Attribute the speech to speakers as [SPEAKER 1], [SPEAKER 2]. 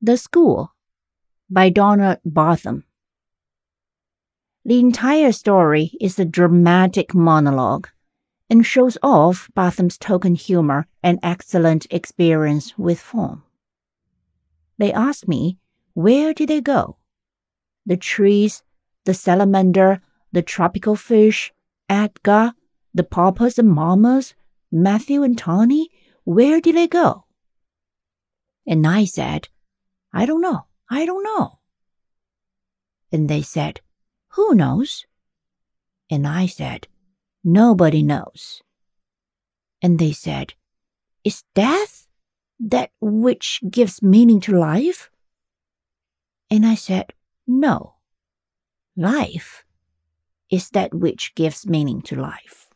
[SPEAKER 1] The School by Donald Barthelme. The entire story is a dramatic monologue and shows off Barthelme's token humor and excellent experience with form. They ask me, where did they go? The trees, the salamander, the tropical fish, Edgar, the papas and mamas, Matthew and Tony, where did they go? And I said, I don't know. I don't know. And they said, Who knows? And I said, Nobody knows. And they said, Is death that which gives meaning to life? And I said, No. Life is that which gives meaning to life.